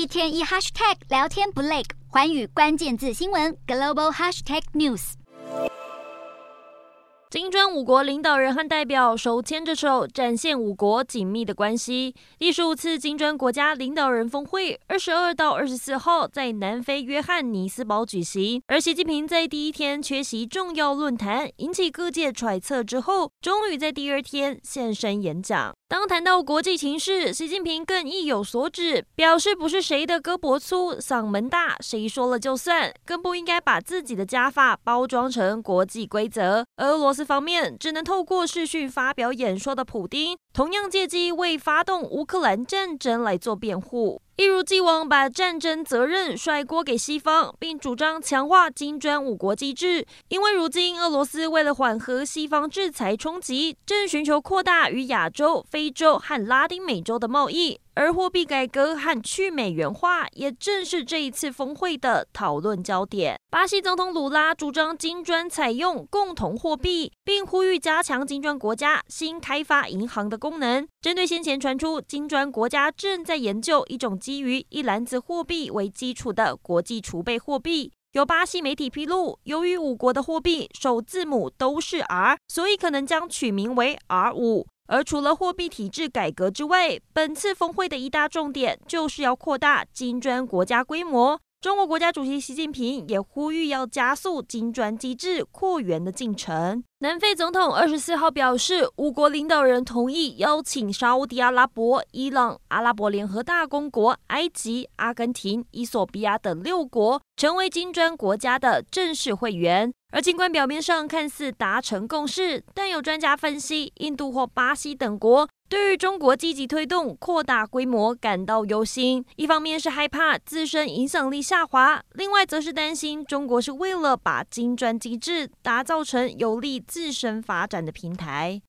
一天一 hashtag 聊天不累，环宇关键字新闻 global hashtag news。金砖五国领导人和代表手牵着手，展现五国紧密的关系。第十五次金砖国家领导人峰会，二十二到二十四号在南非约翰尼斯堡举行。而习近平在第一天缺席重要论坛，引起各界揣测之后，终于在第二天现身演讲。当谈到国际情势，习近平更意有所指，表示不是谁的胳膊粗、嗓门大，谁说了就算，更不应该把自己的家法包装成国际规则。俄罗斯方面只能透过视讯发表演说的普丁，同样借机为发动乌克兰战争来做辩护。一如既往把战争责任甩锅给西方，并主张强化金砖五国机制。因为如今俄罗斯为了缓和西方制裁冲击，正寻求扩大与亚洲、非洲和拉丁美洲的贸易。而货币改革和去美元化也正是这一次峰会的讨论焦点。巴西总统鲁拉主张金砖采用共同货币，并呼吁加强金砖国家新开发银行的功能。针对先前传出金砖国家正在研究一种基于一篮子货币为基础的国际储备货币，有巴西媒体披露，由于五国的货币首字母都是 R，所以可能将取名为 R 五。而除了货币体制改革之外，本次峰会的一大重点就是要扩大金砖国家规模。中国国家主席习近平也呼吁要加速金砖机制扩员的进程。南非总统二十四号表示，五国领导人同意邀请沙乌地阿拉伯、伊朗、阿拉伯联合大公国、埃及、阿根廷、伊索比亚等六国成为金砖国家的正式会员。而尽管表面上看似达成共识，但有专家分析，印度或巴西等国。对于中国积极推动扩大规模感到忧心，一方面是害怕自身影响力下滑，另外则是担心中国是为了把金砖机制打造成有利自身发展的平台。